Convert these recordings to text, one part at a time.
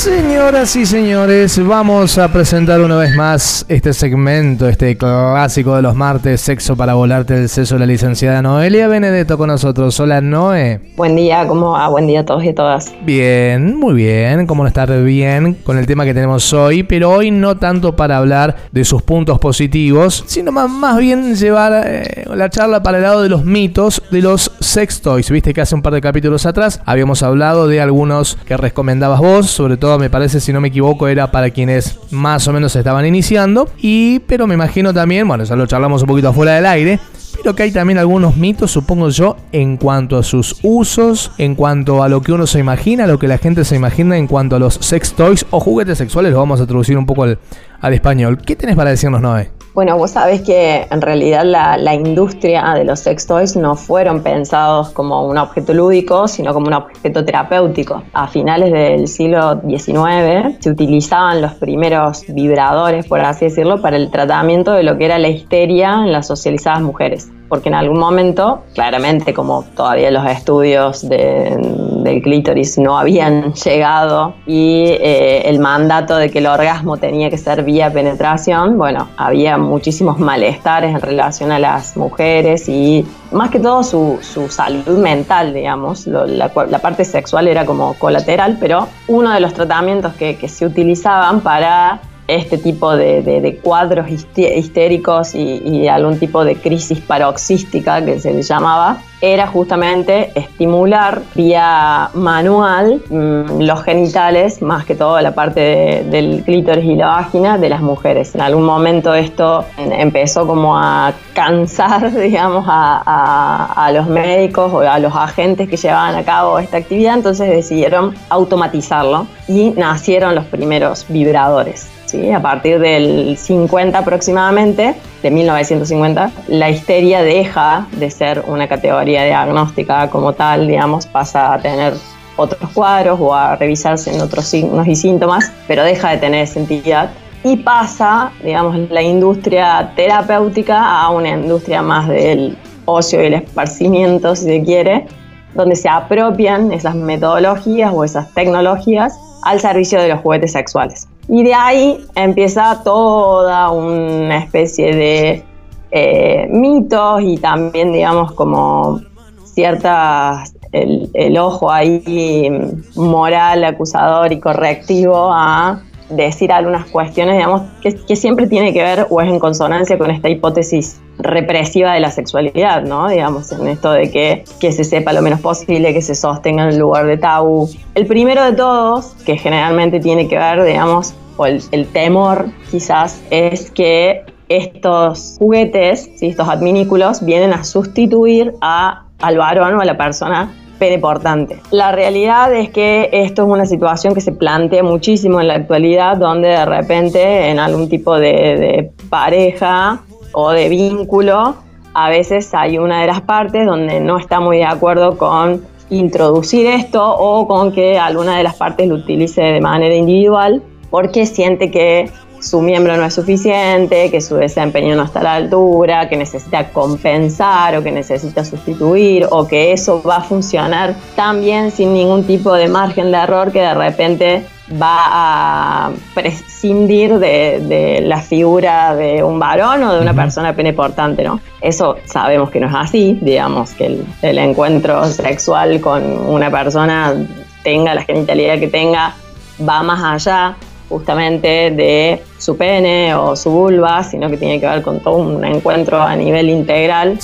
Señoras y señores, vamos a presentar una vez más este segmento, este clásico de los martes, Sexo para volarte el seso, la licenciada Noelia Benedetto con nosotros. Hola Noé. Buen día, ¿cómo va? Buen día a todos y todas. Bien, muy bien, cómo estar bien con el tema que tenemos hoy, pero hoy no tanto para hablar de sus puntos positivos, sino más, más bien llevar eh, la charla para el lado de los mitos de los sex toys. Viste que hace un par de capítulos atrás habíamos hablado de algunos que recomendabas vos, sobre todo me parece, si no me equivoco, era para quienes más o menos estaban iniciando. Y, pero me imagino también, bueno, ya lo charlamos un poquito afuera del aire, pero que hay también algunos mitos, supongo yo, en cuanto a sus usos, en cuanto a lo que uno se imagina, lo que la gente se imagina en cuanto a los sex toys o juguetes sexuales, lo vamos a traducir un poco al, al español. ¿Qué tenés para decirnos, Noé? Bueno, vos sabés que en realidad la, industria de los sex toys no fueron pensados como un objeto lúdico, sino como un objeto terapéutico. A finales del siglo XIX se utilizaban los primeros vibradores, por así decirlo, para el tratamiento de lo que era la histeria en las socializadas mujeres porque en algún momento, claramente como todavía los estudios del clítoris no habían llegado y eh, el mandato de que el orgasmo tenía que ser vía penetración, bueno, había muchísimos malestares en relación a las mujeres y más que todo su, salud mental, digamos, la, parte sexual era como colateral, pero uno de los tratamientos que se utilizaban para este tipo de, cuadros histéricos y, algún tipo de crisis paroxística que se le llamaba, era justamente estimular vía manual mm, los genitales, más que todo la parte del clítoris y la vagina de las mujeres. En algún momento esto empezó como a cansar, digamos, a, a los médicos o a los agentes que llevaban a cabo esta actividad, entonces decidieron automatizarlo y nacieron los primeros vibradores. A partir del 50 aproximadamente, de 1950, la histeria deja de ser una categoría diagnóstica como tal, digamos, pasa a tener otros cuadros o a revisarse en otros signos y síntomas, pero deja de tener esa entidad y pasa, digamos, la industria terapéutica a una industria más del ocio y el esparcimiento, si se quiere, donde se apropian esas metodologías o esas tecnologías al servicio de los juguetes sexuales. Y de ahí empieza toda una especie de eh, mitos y también, digamos, como ciertas, el, ojo ahí moral, acusador y correctivo a decir algunas cuestiones, digamos, que, siempre tiene que ver o es en consonancia con esta hipótesis represiva de la sexualidad, ¿no? Digamos, en esto de que, que se sepa lo menos posible, que se sostenga en lugar de tabú. El primero de todos, que generalmente tiene que ver, digamos, o el, temor quizás es que estos juguetes, estos adminículos, vienen a sustituir a, al varón o a la persona peneportante. La realidad es que esto es una situación que se plantea muchísimo en la actualidad, donde de repente en algún tipo de, de pareja o de vínculo, a veces hay una de las partes donde no está muy de acuerdo con introducir esto o con que alguna de las partes lo utilice de manera individual porque siente que su miembro no es suficiente, que su desempeño no está a la altura, que necesita compensar o que necesita sustituir o que eso va a funcionar tan bien sin ningún tipo de margen de error que de repente va a prescindir de, la figura de un varón o de una persona peneportante, ¿no? Eso sabemos que no es así, digamos, que el, el encuentro sexual con una persona tenga la genitalidad que tenga, va más allá justamente de su pene o su vulva, sino que tiene que ver con todo un encuentro a nivel integral,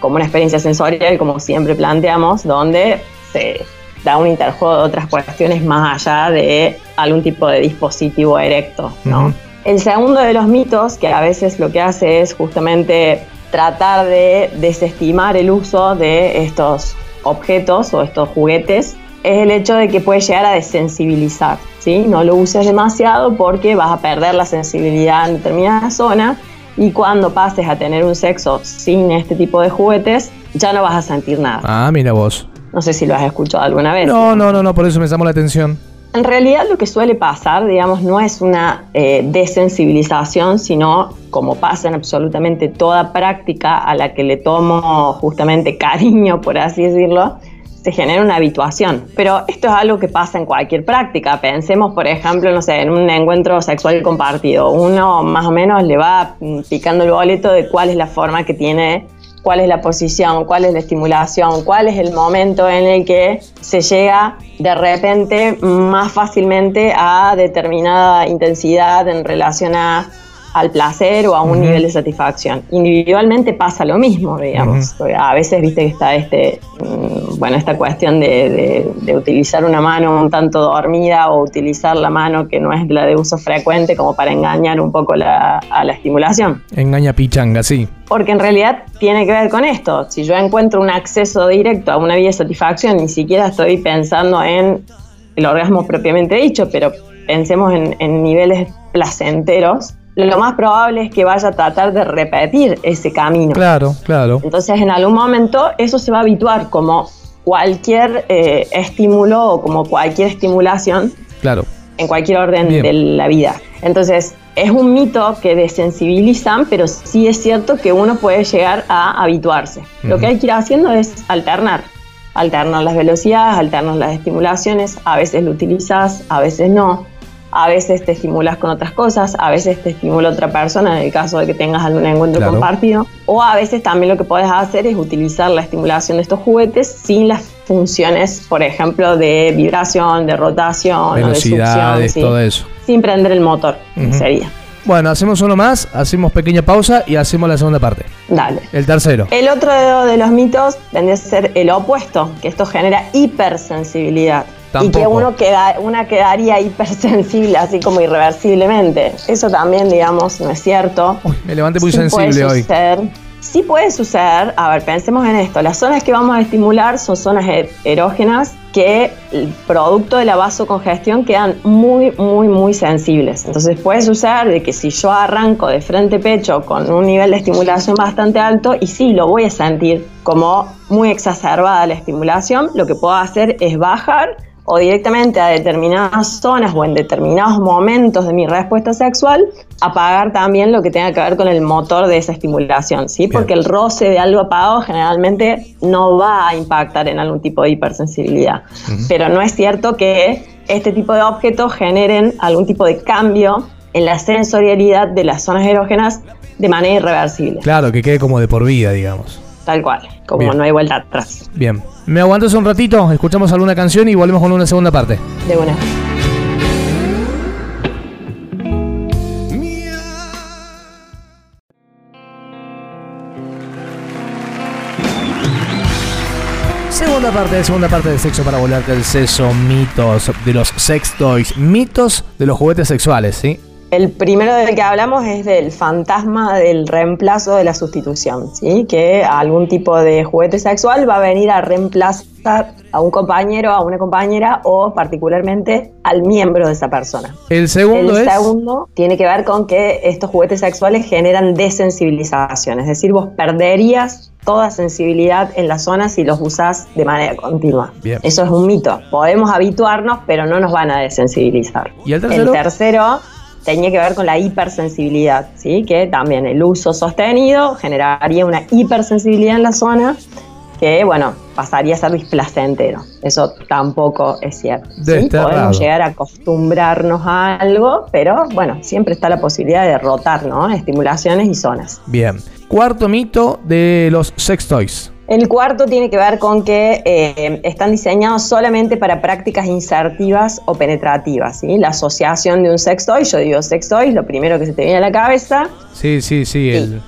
como una experiencia sensorial, como siempre planteamos, donde se da un interjuego de otras cuestiones más allá de algún tipo de dispositivo erecto. ¿no? El segundo de los mitos, que a veces lo que hace es justamente tratar de desestimar el uso de estos objetos o estos juguetes es el hecho de que puede llegar a desensibilizar, ¿sí? No lo uses demasiado porque vas a perder la sensibilidad en determinada zona y cuando pases a tener un sexo sin este tipo de juguetes, ya no vas a sentir nada. Ah, mira vos. No sé si lo has escuchado alguna vez. No, no, no, no, por eso me llamó la atención. En realidad lo que suele pasar, digamos, no es una eh, desensibilización, sino como pasa en absolutamente toda práctica a la que le tomo justamente cariño, por así decirlo, se genera una habituación. Pero esto es algo que pasa en cualquier práctica. Pensemos, por ejemplo, no sé, en un encuentro sexual compartido. Uno más o menos le va picando el boleto de cuál es la forma que tiene, cuál es la posición, cuál es la estimulación, cuál es el momento en el que se llega de repente más fácilmente a determinada intensidad en relación a al placer o a un nivel de satisfacción. Individualmente pasa lo mismo, digamos. A veces, viste que está este, bueno, esta cuestión de, utilizar una mano un tanto dormida o utilizar la mano que no es la de uso frecuente como para engañar un poco la, a la estimulación. Engaña pichanga, sí. Porque en realidad tiene que ver con esto. Si yo encuentro un acceso directo a una vía de satisfacción, ni siquiera estoy pensando en el orgasmo propiamente dicho, pero pensemos en, en niveles placenteros, lo más probable es que vaya a tratar de repetir ese camino. Claro, claro. Entonces, en algún momento eso se va a habituar como cualquier eh, estímulo o como cualquier estimulación. Claro. En cualquier orden de la vida. Entonces, es un mito que desensibilizan, pero sí es cierto que uno puede llegar a habituarse. Lo que hay que ir haciendo es alternar. Alternar las velocidades, alternar las estimulaciones. A veces lo utilizas, a veces no a veces te estimulas con otras cosas, a veces te estimula otra persona en el caso de que tengas algún encuentro compartido, o a veces también lo que puedes hacer es utilizar la estimulación de estos juguetes sin las funciones, por ejemplo, de vibración, de rotación, velocidades, de todo eso. Sin prender el motor, sería. Bueno, hacemos uno más, hacemos pequeña pausa y hacemos la segunda parte. Dale. El tercero. El otro de los mitos tendría a ser el opuesto, que esto genera hipersensibilidad. Y que uno queda, una quedaría hipersensible, así como irreversiblemente. Eso también, digamos, no es cierto. Uy, me levanté muy sensible hoy. Sí puede suceder, a ver, pensemos en esto, las zonas que vamos a estimular son zonas e-, erógenas que, producto de la vasocongestión, quedan muy, muy, muy sensibles. Entonces puede suceder de que si yo arranco de frente pecho con un nivel de estimulación bastante alto, y sí, lo voy a sentir como muy exacerbada la estimulación, lo que puedo hacer es bajar o directamente a determinadas zonas o en determinados momentos de mi respuesta sexual, apagar también lo que tenga que ver con el motor de esa estimulación, ¿sí? Porque el roce de algo apagado generalmente no va a impactar en algún tipo de hipersensibilidad. Pero no es cierto que este tipo de objetos generen algún tipo de cambio en la sensorialidad de las zonas erógenas de manera irreversible. Claro, que quede como de por vida, digamos. Tal cual, como no hay vuelta atrás. Bien. ¿Me aguantas un ratito? Escuchamos alguna canción y volvemos con una segunda parte. De buena. Segunda parte, segunda parte de Sexo para volarte el seso, mitos de los sex toys, mitos de los juguetes sexuales, ¿sí? El primero del que hablamos es del fantasma del reemplazo de la sustitución, ¿sí? que algún tipo de juguete sexual va a venir a reemplazar a un compañero, a una compañera o particularmente al miembro de esa persona. El segundo el segundo tiene que ver con que estos juguetes sexuales generan desensibilización, es decir, vos perderías toda sensibilidad en la zona si los usás de manera continua. Eso es un mito. Podemos habituarnos, pero no nos van a desensibilizar. ¿Y el tercero? El tercero tenía que ver con la hipersensibilidad, ¿sí? que también el uso sostenido generaría una hipersensibilidad en la zona que, bueno, pasaría a ser displacentero. Eso tampoco es cierto. Podemos llegar a acostumbrarnos a algo, pero bueno, siempre está la posibilidad de rotar, ¿no? Estimulaciones y zonas. Bien. Cuarto mito de los sex toys. El cuarto tiene que ver con que eh, están diseñados solamente para prácticas insertivas o penetrativas. ¿sí? La asociación de un sextoy, yo digo sextoy, lo primero que se te viene a la cabeza. Sí, sí, sí, el,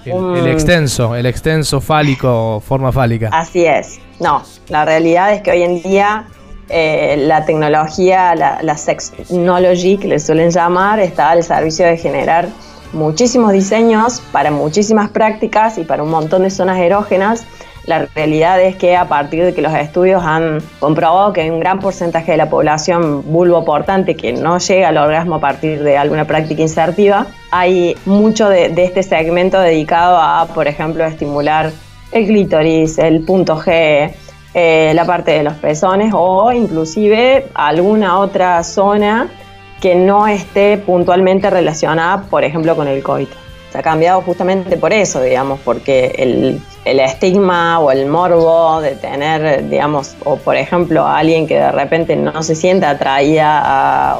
extenso, el extenso fálico, forma fálica. Así es. No, la realidad es que hoy en día eh, la tecnología, la, la sexnology, que le suelen llamar, está al servicio de generar muchísimos diseños para muchísimas prácticas y para un montón de zonas erógenas la realidad es que a partir de que los estudios han comprobado que un gran porcentaje de la población vulvoportante que no llega al orgasmo a partir de alguna práctica insertiva, hay mucho de, este segmento dedicado a, por ejemplo, estimular el clítoris, el punto G, eh, la parte de los pezones o inclusive alguna otra zona que no esté puntualmente relacionada, por ejemplo, con el coito. Se ha cambiado justamente por eso, digamos, porque el, estigma o el morbo de tener, digamos, o por ejemplo, a alguien que de repente no se sienta atraída a,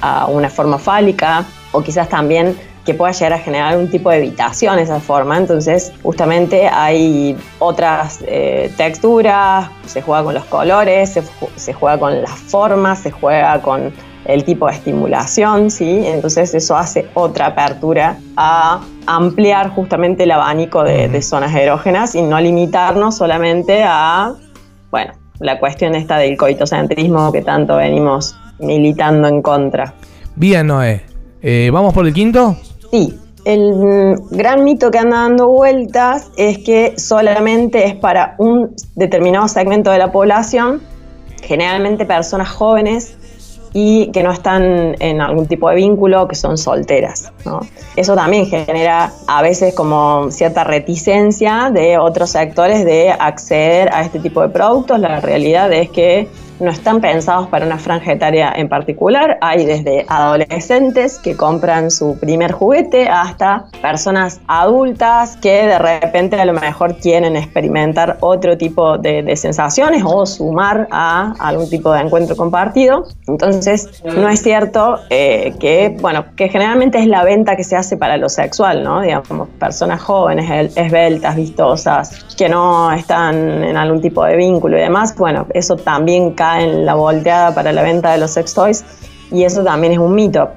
a una forma fálica, o quizás también que pueda llegar a generar un tipo de evitación esa forma. Entonces, justamente hay otras eh, texturas, se juega con los colores, se, juega con las formas, se juega con el tipo de estimulación, ¿sí? Entonces eso hace otra apertura a ampliar justamente el abanico de, de zonas erógenas y no limitarnos solamente a, bueno, la cuestión esta del coitocentrismo que tanto venimos militando en contra. Bien, Noé. Eh, ¿Vamos por el quinto? Sí, el gran mito que anda dando vueltas es que solamente es para un determinado segmento de la población, generalmente personas jóvenes y que no están en algún tipo de vínculo, que son solteras. Eso también genera a veces como cierta reticencia de otros sectores de acceder a este tipo de productos. La realidad es que no están pensados para una franja etaria en particular. Hay desde adolescentes que compran su primer juguete hasta personas adultas que de repente a lo mejor quieren experimentar otro tipo de, sensaciones o sumar a algún tipo de encuentro compartido. Entonces, no es cierto eh, que, bueno, que generalmente es la venta que se hace para lo sexual, ¿no? Digamos, personas jóvenes, esbeltas, vistosas, que no están en algún tipo de vínculo y demás, bueno, eso también cae en la volteada para la venta de los sex toys y eso también es un mito.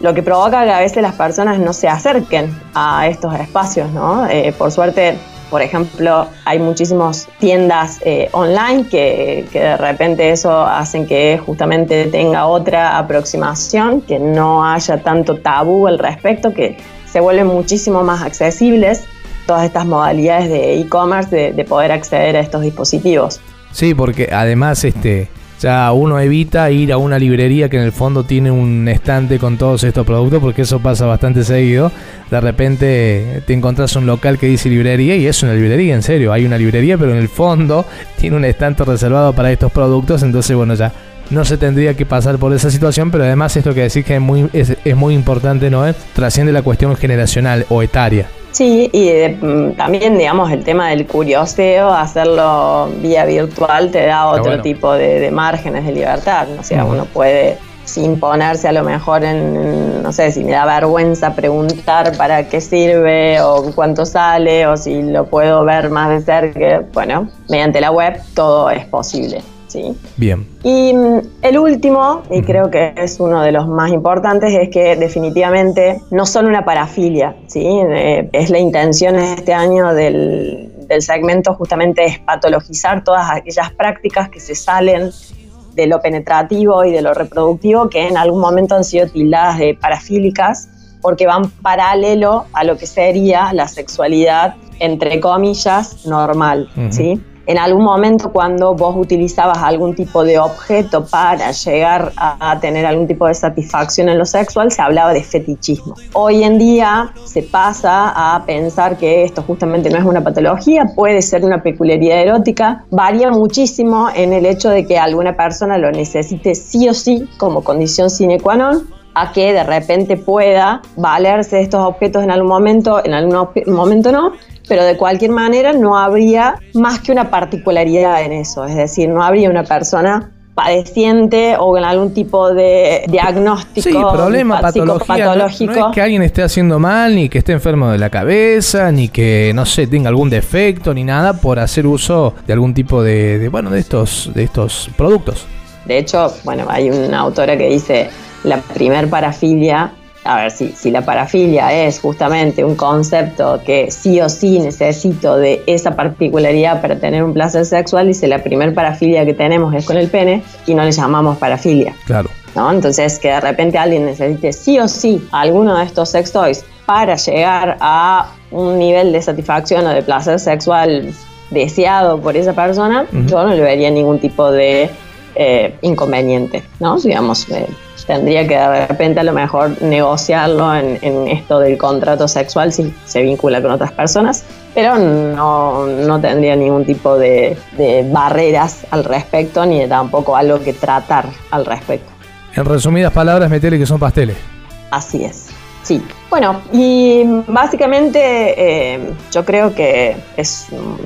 Lo que provoca que a veces las personas no se acerquen a estos espacios, ¿no? Eh, por suerte, por ejemplo, hay muchísimas tiendas eh, online que, que, de repente eso hacen que justamente tenga otra aproximación, que no haya tanto tabú al respecto, que se vuelven muchísimo más accesibles todas estas modalidades de e-commerce de, de poder acceder a estos dispositivos. Sí, porque además este ya uno evita ir a una librería que en el fondo tiene un estante con todos estos productos, porque eso pasa bastante seguido. De repente te encontrás un local que dice librería y es una librería, en serio. Hay una librería, pero en el fondo tiene un estante reservado para estos productos. Entonces, bueno, ya no se tendría que pasar por esa situación, pero además esto que decís que es muy, es, es muy importante, ¿no? Trasciende la cuestión generacional o etaria. Sí, y mm, también, digamos, el tema del curioseo, hacerlo vía virtual te da otro tipo de, márgenes de libertad. ¿no? O sea, uno puede sin ponerse a lo mejor en, no sé, si me da vergüenza preguntar para qué sirve o cuánto sale o si lo puedo ver más de cerca, bueno, mediante la web todo es posible. ¿Sí? Bien. Y mm, el último, y creo que es uno de los más importantes, es que definitivamente no son una parafilia, ¿sí? Eh, es la intención este año del, del segmento justamente es patologizar todas aquellas prácticas que se salen de lo penetrativo y de lo reproductivo que en algún momento han sido tildadas de parafílicas porque van paralelo a lo que sería la sexualidad entre comillas normal, ¿sí? En algún momento cuando vos utilizabas algún tipo de objeto para llegar a, tener algún tipo de satisfacción en lo sexual, se hablaba de fetichismo. Hoy en día se pasa a pensar que esto justamente no es una patología, puede ser una peculiaridad erótica, varía muchísimo en el hecho de que alguna persona lo necesite sí o sí como condición sine qua non a que de repente pueda valerse de estos objetos en algún momento, en algún momento no, pero de cualquier manera no habría más que una particularidad en eso, es decir, no habría una persona padeciente o con algún tipo de diagnóstico sí, problema patológico. No, es que alguien esté haciendo mal, ni que esté enfermo de la cabeza, ni que, no sé, tenga algún defecto, ni nada por hacer uso de algún tipo de, de bueno, de estos, de estos productos. De hecho, bueno, hay una autora que dice, la primer parafilia a ver, si, si la parafilia es justamente un concepto que sí o sí necesito de esa particularidad para tener un placer sexual, dice la primer parafilia que tenemos es con el pene y no le llamamos parafilia. Claro. ¿no? Entonces, que de repente alguien necesite sí o sí alguno de estos sex toys para llegar a un nivel de satisfacción o de placer sexual deseado por esa persona, yo no le vería ningún tipo de eh, inconveniente, ¿no? Digamos, eh, tendría que de repente a lo mejor negociarlo en, esto del contrato sexual si se vincula con otras personas, pero no, no tendría ningún tipo de, de barreras al respecto ni tampoco algo que tratar al respecto. En resumidas palabras, metele que son pasteles. Así es. Sí, bueno, y básicamente eh, yo creo que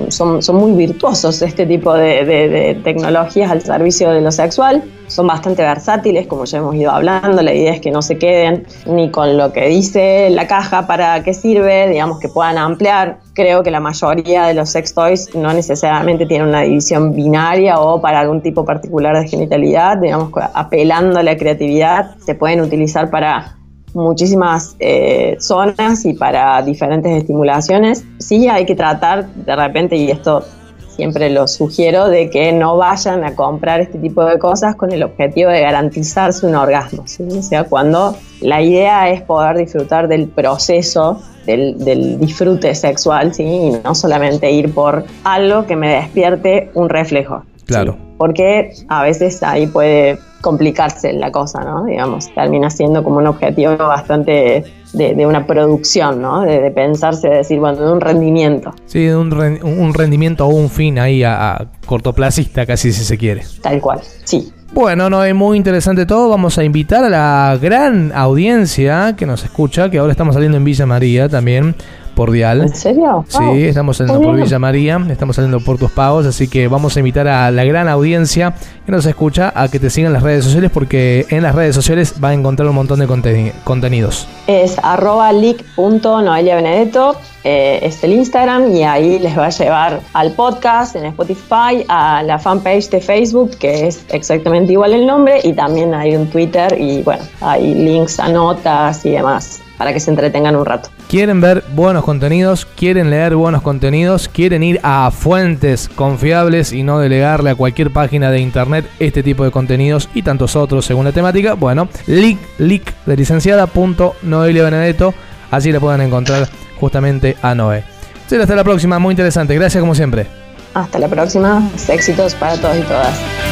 son, muy virtuosos este tipo de, tecnologías al servicio de lo sexual. Son bastante versátiles, como ya hemos ido hablando. La idea es que no se queden ni con lo que dice la caja para qué sirve, digamos que puedan ampliar. Creo que la mayoría de los sex toys no necesariamente tienen una división binaria o para algún tipo particular de genitalidad, digamos, apelando a la creatividad, se pueden utilizar para muchísimas eh, zonas y para diferentes estimulaciones. Sí hay que tratar de repente, y esto siempre lo sugiero, de que no vayan a comprar este tipo de cosas con el objetivo de garantizarse un orgasmo. O sea, cuando la idea es poder disfrutar del proceso, del, disfrute sexual, ¿sí? y no solamente ir por algo que me despierte un reflejo. Claro. Porque a veces ahí puede complicarse la cosa, ¿no? Digamos, termina siendo como un objetivo bastante de, una producción, ¿no? De, pensarse, de decir, bueno, de un rendimiento. Sí, de un, un rendimiento o un fin ahí a, cortoplacista, casi si se quiere. Tal cual, sí. Bueno, no es muy interesante todo. Vamos a invitar a la gran audiencia que nos escucha, que ahora estamos saliendo en Villa María también, por Dial. ¿En serio? Sí, estamos saliendo por Villa María, estamos saliendo por tus pagos, así que vamos a invitar a la gran audiencia que nos escucha a que te sigan en las redes sociales porque en las redes sociales va a encontrar un montón de contenidos. Es arroba leak.noeliabenedetto, eh, es el Instagram y ahí les va a llevar al podcast en Spotify, a la fanpage de Facebook que es exactamente igual el nombre y también hay un Twitter y bueno, hay links a notas y demás para que se entretengan un rato. Quieren ver buenos contenidos, quieren leer buenos contenidos, quieren ir a fuentes confiables y no delegarle a cualquier página de internet este tipo de contenidos y tantos otros según la temática. Bueno, link, link de licenciada Benedetto, así le pueden encontrar justamente a Noé. Hasta la próxima, muy interesante. Gracias como siempre. Hasta la próxima, éxitos para todos y todas.